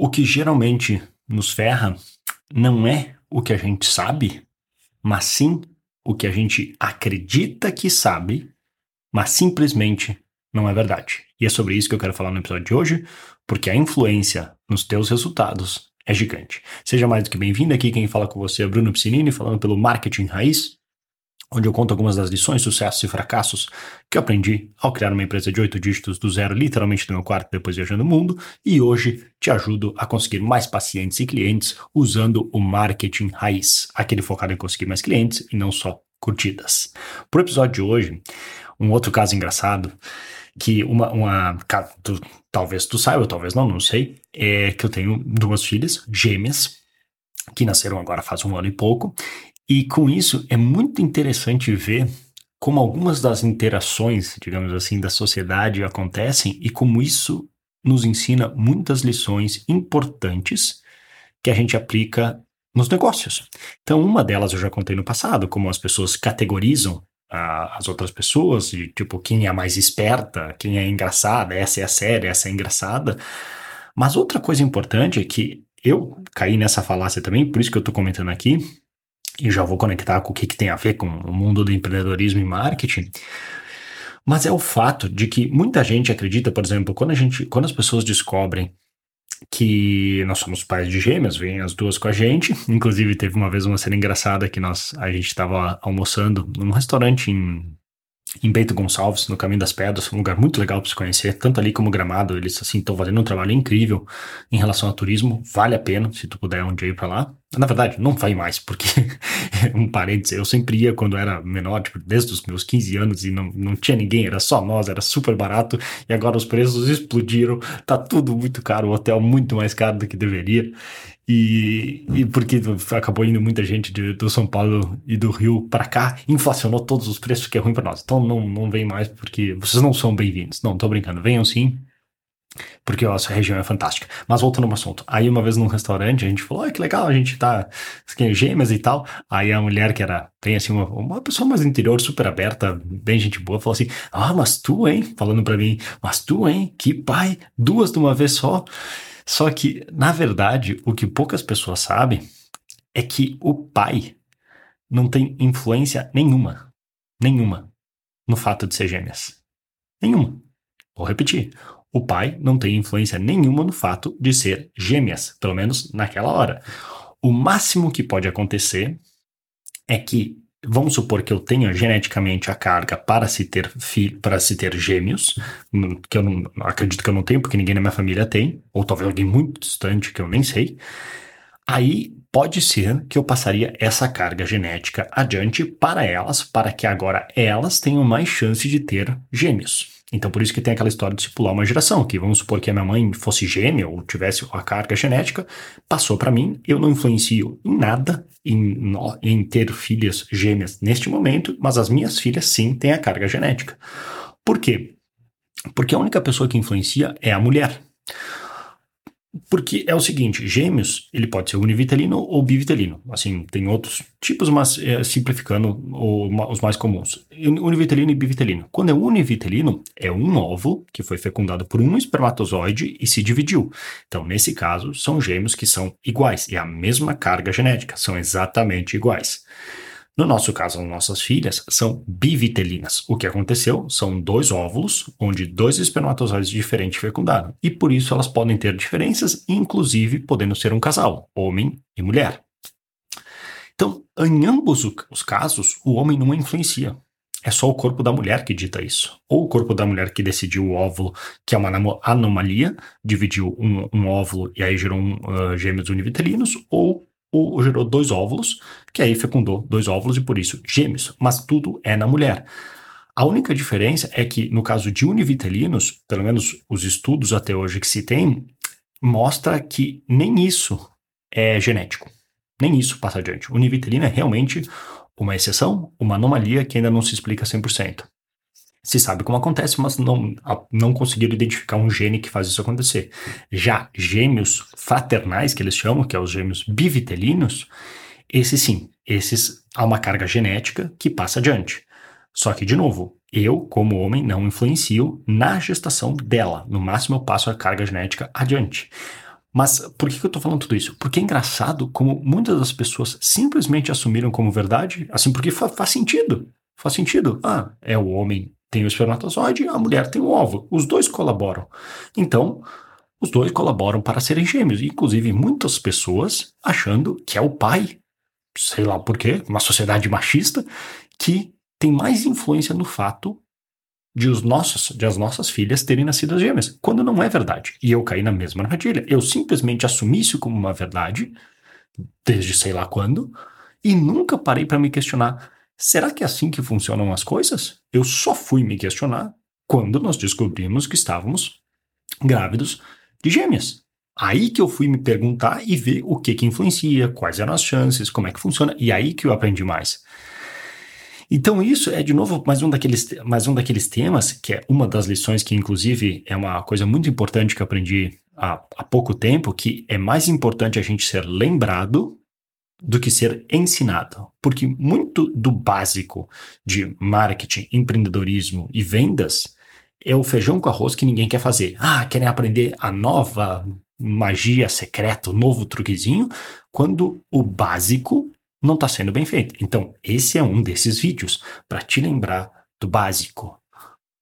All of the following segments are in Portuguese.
O que geralmente nos ferra não é o que a gente sabe, mas sim o que a gente acredita que sabe, mas simplesmente não é verdade. E é sobre isso que eu quero falar no episódio de hoje, porque a influência nos teus resultados é gigante. Seja mais do que bem-vindo aqui, quem fala com você é Bruno Piscinini, falando pelo Marketing Raiz onde eu conto algumas das lições, sucessos e fracassos que eu aprendi ao criar uma empresa de oito dígitos do zero, literalmente do meu quarto, depois viajando o mundo, e hoje te ajudo a conseguir mais pacientes e clientes usando o marketing raiz, aquele focado em conseguir mais clientes e não só curtidas. Para o episódio de hoje, um outro caso engraçado, que uma, uma tu, talvez tu saiba, talvez não, não sei, é que eu tenho duas filhas gêmeas, que nasceram agora faz um ano e pouco, e com isso é muito interessante ver como algumas das interações, digamos assim, da sociedade acontecem e como isso nos ensina muitas lições importantes que a gente aplica nos negócios. Então, uma delas eu já contei no passado, como as pessoas categorizam uh, as outras pessoas, e tipo, quem é a mais esperta, quem é engraçada, essa é a séria, essa é engraçada. Mas outra coisa importante é que eu caí nessa falácia também, por isso que eu estou comentando aqui, e já vou conectar com o que, que tem a ver com o mundo do empreendedorismo e marketing. Mas é o fato de que muita gente acredita, por exemplo, quando a gente, quando as pessoas descobrem que nós somos pais de gêmeas, vêm as duas com a gente. Inclusive, teve uma vez uma cena engraçada que nós, a gente estava almoçando num restaurante em em Bento Gonçalves, no Caminho das Pedras, um lugar muito legal para se conhecer, tanto ali como Gramado, eles assim estão fazendo um trabalho incrível em relação ao turismo, vale a pena se tu puder um dia ir para lá. Na verdade, não vai mais, porque um parênteses, eu sempre ia quando era menor, tipo, desde os meus 15 anos e não, não tinha ninguém, era só nós, era super barato, e agora os preços explodiram, tá tudo muito caro, o hotel muito mais caro do que deveria. E, e porque acabou indo muita gente de, do São Paulo e do Rio para cá, inflacionou todos os preços, que é ruim para nós. Então não, não vem mais porque vocês não são bem-vindos. Não, tô brincando. Venham sim, porque a nossa região é fantástica. Mas voltando ao assunto. Aí uma vez num restaurante, a gente falou, olha que legal, a gente tá gêmeas e tal. Aí a mulher que era, tem assim, uma, uma pessoa mais interior, super aberta, bem gente boa, falou assim, ah, mas tu, hein? Falando para mim, mas tu, hein? Que pai, duas de uma vez só. Só que, na verdade, o que poucas pessoas sabem é que o pai não tem influência nenhuma, nenhuma, no fato de ser gêmeas. Nenhuma. Vou repetir. O pai não tem influência nenhuma no fato de ser gêmeas, pelo menos naquela hora. O máximo que pode acontecer é que vamos supor que eu tenha geneticamente a carga para se ter filho, para se ter gêmeos, hum, que eu não acredito que eu não tenho, porque ninguém na minha família tem, ou talvez alguém muito distante que eu nem sei. Aí pode ser que eu passaria essa carga genética adiante para elas, para que agora elas tenham mais chance de ter gêmeos. Então, por isso que tem aquela história de se pular uma geração, que vamos supor que a minha mãe fosse gêmea ou tivesse a carga genética, passou para mim, eu não influencio em nada em, em ter filhas gêmeas neste momento, mas as minhas filhas sim têm a carga genética. Por quê? Porque a única pessoa que influencia é a mulher. Porque é o seguinte, gêmeos, ele pode ser univitelino ou bivitelino. Assim, tem outros tipos, mas é, simplificando o, os mais comuns. Univitelino e bivitelino. Quando é univitelino, é um óvulo que foi fecundado por um espermatozoide e se dividiu. Então, nesse caso, são gêmeos que são iguais, e a mesma carga genética, são exatamente iguais. No nosso caso, as nossas filhas são bivitelinas. O que aconteceu são dois óvulos, onde dois espermatozoides diferentes fecundaram. E por isso elas podem ter diferenças, inclusive podendo ser um casal, homem e mulher. Então, em ambos os casos, o homem não influencia. É só o corpo da mulher que dita isso. Ou o corpo da mulher que decidiu o óvulo, que é uma anomalia, dividiu um, um óvulo e aí gerou um, uh, gêmeos univitelinos, ou ou gerou dois óvulos, que aí fecundou dois óvulos e por isso gêmeos, mas tudo é na mulher. A única diferença é que no caso de univitelinos, pelo menos os estudos até hoje que se tem, mostra que nem isso é genético. Nem isso passa adiante. Univitelino é realmente uma exceção, uma anomalia que ainda não se explica 100% se sabe como acontece, mas não, não conseguiram identificar um gene que faz isso acontecer. Já gêmeos fraternais, que eles chamam, que é os gêmeos bivitelinos, esses sim, esses há uma carga genética que passa adiante. Só que, de novo, eu, como homem, não influencio na gestação dela. No máximo, eu passo a carga genética adiante. Mas por que, eu tô falando tudo isso? Porque é engraçado como muitas das pessoas simplesmente assumiram como verdade, assim, porque fa faz sentido. Faz sentido. Ah, é o homem tem o espermatozoide, a mulher tem o ovo. Os dois colaboram. Então, os dois colaboram para serem gêmeos. Inclusive, muitas pessoas achando que é o pai, sei lá por quê, uma sociedade machista, que tem mais influência no fato de, os nossos, de as nossas filhas terem nascido as gêmeas, quando não é verdade. E eu caí na mesma armadilha. Eu simplesmente assumi isso como uma verdade, desde sei lá quando, e nunca parei para me questionar: será que é assim que funcionam as coisas? Eu só fui me questionar quando nós descobrimos que estávamos grávidos de gêmeas. Aí que eu fui me perguntar e ver o que que influencia, quais eram as chances, como é que funciona, e aí que eu aprendi mais. Então, isso é, de novo, mais um, daqueles, mais um daqueles temas, que é uma das lições que, inclusive, é uma coisa muito importante que eu aprendi há, há pouco tempo, que é mais importante a gente ser lembrado do que ser ensinado. Porque muito do básico de marketing, empreendedorismo e vendas é o feijão com arroz que ninguém quer fazer. Ah, querem aprender a nova magia secreta, novo truquezinho, quando o básico não está sendo bem feito. Então, esse é um desses vídeos para te lembrar do básico.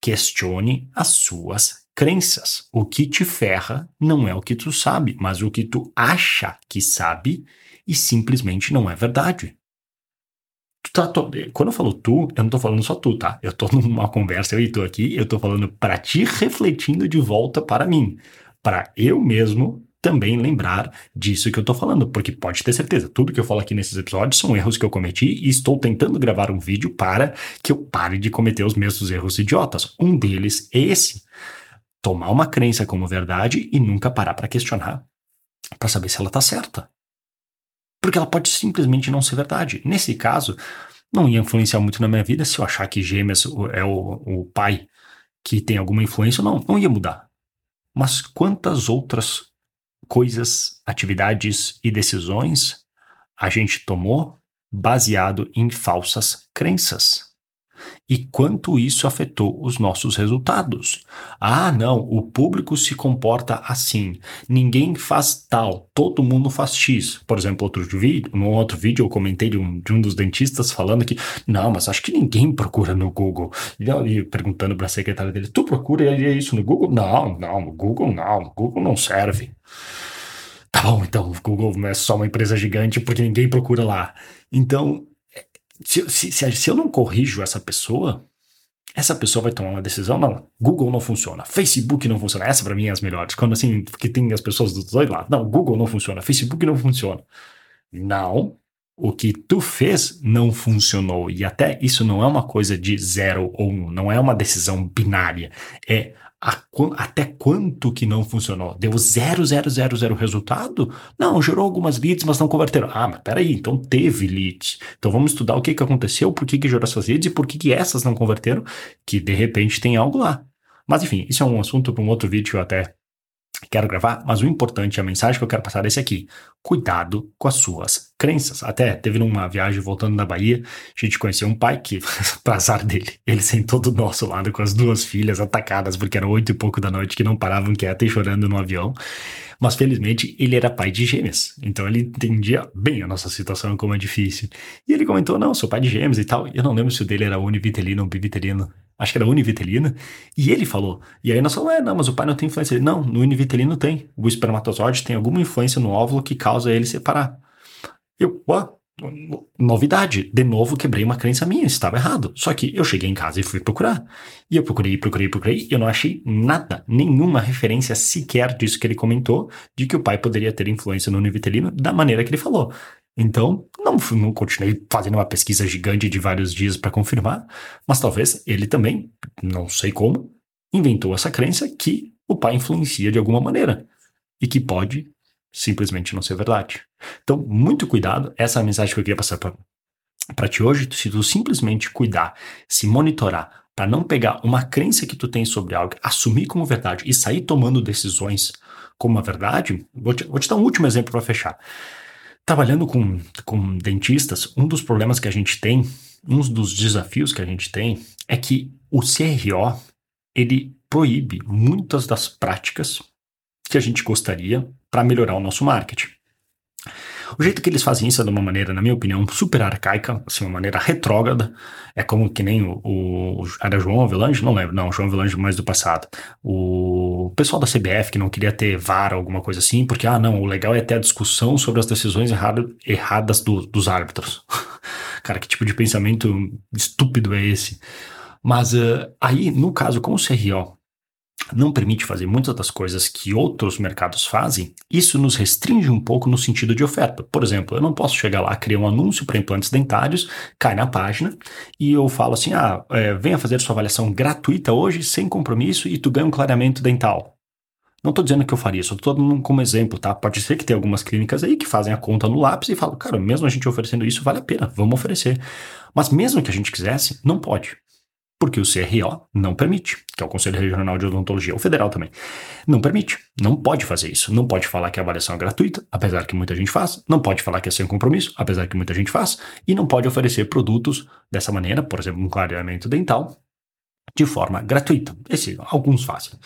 Questione as suas crenças. O que te ferra não é o que tu sabe, mas o que tu acha que sabe e simplesmente não é verdade. Tá, tô, quando eu falo tu, eu não tô falando só tu, tá? Eu tô numa conversa, eu e tu aqui, eu tô falando para ti refletindo de volta para mim, para eu mesmo também lembrar disso que eu estou falando, porque pode ter certeza, tudo que eu falo aqui nesses episódios são erros que eu cometi e estou tentando gravar um vídeo para que eu pare de cometer os mesmos erros idiotas. Um deles é esse: tomar uma crença como verdade e nunca parar para questionar para saber se ela está certa. Porque ela pode simplesmente não ser verdade. Nesse caso, não ia influenciar muito na minha vida se eu achar que gêmeas é o, o pai que tem alguma influência ou não. Não ia mudar. Mas quantas outras coisas, atividades e decisões a gente tomou baseado em falsas crenças. E quanto isso afetou os nossos resultados. Ah, não, o público se comporta assim. Ninguém faz tal, todo mundo faz X. Por exemplo, outro vídeo, no outro vídeo eu comentei de um, de um dos dentistas falando que, não, mas acho que ninguém procura no Google. E, perguntando para a secretária dele, tu procura isso no Google? Não, não, no Google não, no Google não serve. Tá bom, então o Google é só uma empresa gigante porque ninguém procura lá. Então, se, se, se eu não corrijo essa pessoa, essa pessoa vai tomar uma decisão, não, Google não funciona, Facebook não funciona, essa para mim é as melhores, quando assim, que tem as pessoas dos dois lados, não, Google não funciona, Facebook não funciona. Não, o que tu fez não funcionou, e até isso não é uma coisa de zero ou um, não é uma decisão binária, é até quanto que não funcionou? Deu zero, zero, zero, zero resultado? Não, gerou algumas leads, mas não converteram. Ah, mas peraí, então teve leads. Então vamos estudar o que, que aconteceu, por que, que gerou essas leads e por que, que essas não converteram, que de repente tem algo lá. Mas enfim, isso é um assunto para um outro vídeo até quero gravar, mas o importante, a mensagem que eu quero passar é esse aqui. Cuidado com as suas crenças. Até teve numa viagem voltando da Bahia, a gente conheceu um pai que, para azar dele, ele sentou do nosso lado com as duas filhas atacadas, porque era oito e pouco da noite, que não paravam quietas e chorando no avião. Mas felizmente ele era pai de gêmeas, então ele entendia bem a nossa situação, como é difícil. E ele comentou: Não, sou pai de gêmeas e tal. Eu não lembro se o dele era univitelino ou bivitelino acho que era univitelina, e ele falou. E aí nós falamos, é, não, mas o pai não tem influência. Ele, não, no univitelino tem. O espermatozoide tem alguma influência no óvulo que causa ele separar. Eu, ó, novidade. De novo, quebrei uma crença minha, estava errado. Só que eu cheguei em casa e fui procurar. E eu procurei, procurei, procurei, e eu não achei nada, nenhuma referência sequer disso que ele comentou, de que o pai poderia ter influência no univitelino da maneira que ele falou. Então, não, não continuei fazendo uma pesquisa gigante de vários dias para confirmar, mas talvez ele também, não sei como, inventou essa crença que o pai influencia de alguma maneira e que pode simplesmente não ser verdade. Então, muito cuidado, essa é a mensagem que eu queria passar para ti hoje. Se tu simplesmente cuidar, se monitorar, para não pegar uma crença que tu tem sobre algo, assumir como verdade e sair tomando decisões como uma verdade, vou te, vou te dar um último exemplo para fechar. Trabalhando com, com dentistas, um dos problemas que a gente tem, um dos desafios que a gente tem, é que o CRO ele proíbe muitas das práticas que a gente gostaria para melhorar o nosso marketing. O jeito que eles fazem isso é de uma maneira, na minha opinião, super arcaica, assim, uma maneira retrógrada. É como que nem o, o era João Avelange? Não lembro, não, João Avelange mais do passado. O pessoal da CBF que não queria ter VAR alguma coisa assim, porque, ah, não, o legal é ter a discussão sobre as decisões errado, erradas do, dos árbitros. Cara, que tipo de pensamento estúpido é esse? Mas uh, aí, no caso com o CRO, não permite fazer muitas das coisas que outros mercados fazem, isso nos restringe um pouco no sentido de oferta. Por exemplo, eu não posso chegar lá, criar um anúncio para implantes dentários, cai na página e eu falo assim: ah, é, venha fazer sua avaliação gratuita hoje, sem compromisso, e tu ganha um clareamento dental. Não estou dizendo que eu faria, só estou dando como exemplo, tá? Pode ser que tenha algumas clínicas aí que fazem a conta no lápis e falam, cara, mesmo a gente oferecendo isso, vale a pena, vamos oferecer. Mas mesmo que a gente quisesse, não pode porque o CRO não permite, que é o Conselho Regional de Odontologia, o federal também, não permite, não pode fazer isso, não pode falar que a avaliação é gratuita, apesar que muita gente faz, não pode falar que é sem compromisso, apesar que muita gente faz, e não pode oferecer produtos dessa maneira, por exemplo, um clareamento dental, de forma gratuita. Esse alguns fazem.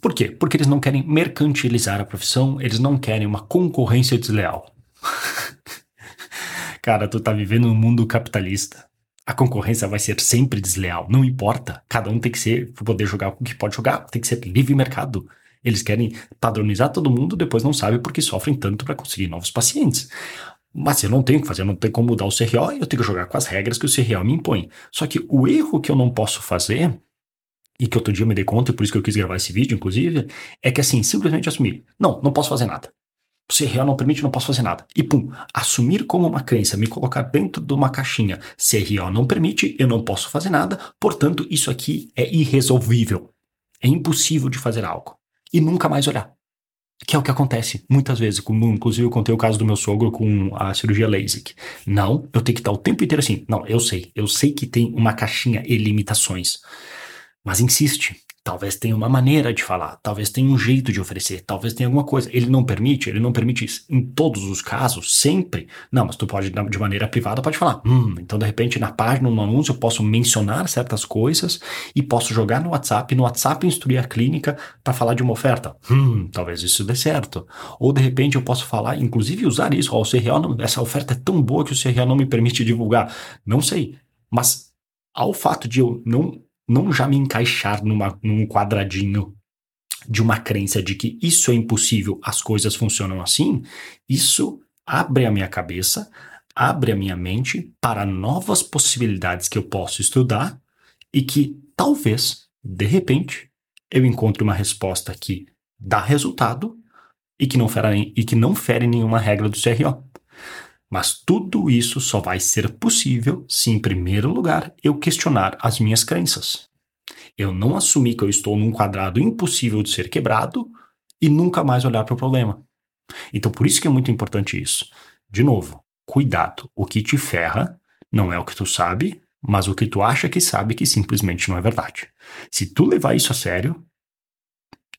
Por quê? Porque eles não querem mercantilizar a profissão, eles não querem uma concorrência desleal. Cara, tu tá vivendo num mundo capitalista a concorrência vai ser sempre desleal. Não importa. Cada um tem que ser, poder jogar o que pode jogar. Tem que ser livre mercado. Eles querem padronizar todo mundo, depois não sabem porque sofrem tanto para conseguir novos pacientes. Mas eu não tenho que fazer, eu não tenho como mudar o CRO, eu tenho que jogar com as regras que o CRO me impõe. Só que o erro que eu não posso fazer, e que outro dia eu me dei conta, e por isso que eu quis gravar esse vídeo, inclusive, é que assim, simplesmente assumir. Não, não posso fazer nada. Se real não permite, não posso fazer nada. E pum, assumir como uma crença, me colocar dentro de uma caixinha. Se real não permite, eu não posso fazer nada, portanto, isso aqui é irresolvível. É impossível de fazer algo. E nunca mais olhar. Que é o que acontece muitas vezes, como inclusive eu contei o caso do meu sogro com a cirurgia LASIK. Não, eu tenho que estar o tempo inteiro assim. Não, eu sei, eu sei que tem uma caixinha e limitações. Mas insiste, Talvez tenha uma maneira de falar, talvez tenha um jeito de oferecer, talvez tenha alguma coisa. Ele não permite, ele não permite isso em todos os casos, sempre. Não, mas tu pode, de maneira privada, pode falar. Hum, então de repente na página, no anúncio, eu posso mencionar certas coisas e posso jogar no WhatsApp, no WhatsApp instruir a clínica para falar de uma oferta. Hum, talvez isso dê certo. Ou de repente eu posso falar, inclusive usar isso, ó, o CRO, não, essa oferta é tão boa que o CRO não me permite divulgar. Não sei, mas ao fato de eu não não já me encaixar numa, num quadradinho de uma crença de que isso é impossível, as coisas funcionam assim, isso abre a minha cabeça, abre a minha mente para novas possibilidades que eu posso estudar e que talvez, de repente, eu encontre uma resposta que dá resultado e que não fere, e que não fere nenhuma regra do CRO. Mas tudo isso só vai ser possível se, em primeiro lugar, eu questionar as minhas crenças. Eu não assumir que eu estou num quadrado impossível de ser quebrado e nunca mais olhar para o problema. Então, por isso que é muito importante isso. De novo, cuidado. O que te ferra não é o que tu sabe, mas o que tu acha que sabe que simplesmente não é verdade. Se tu levar isso a sério,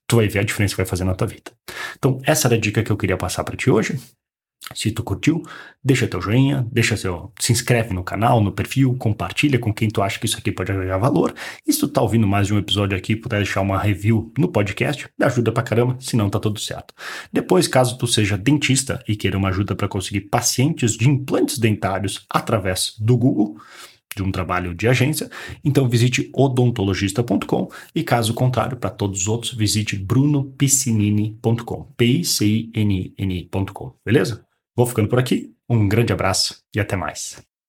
tu vai ver a diferença que vai fazer na tua vida. Então, essa era a dica que eu queria passar para ti hoje. Se tu curtiu, deixa teu joinha, deixa seu, se inscreve no canal, no perfil, compartilha com quem tu acha que isso aqui pode agregar valor. E se tu tá ouvindo mais de um episódio aqui, puder deixar uma review no podcast, me ajuda pra caramba, senão tá tudo certo. Depois, caso tu seja dentista e queira uma ajuda para conseguir pacientes de implantes dentários através do Google, de um trabalho de agência, então visite odontologista.com e caso contrário, para todos os outros, visite brunopiscinini.com, p-i-c-i-n-n.com, beleza? Vou ficando por aqui, um grande abraço e até mais.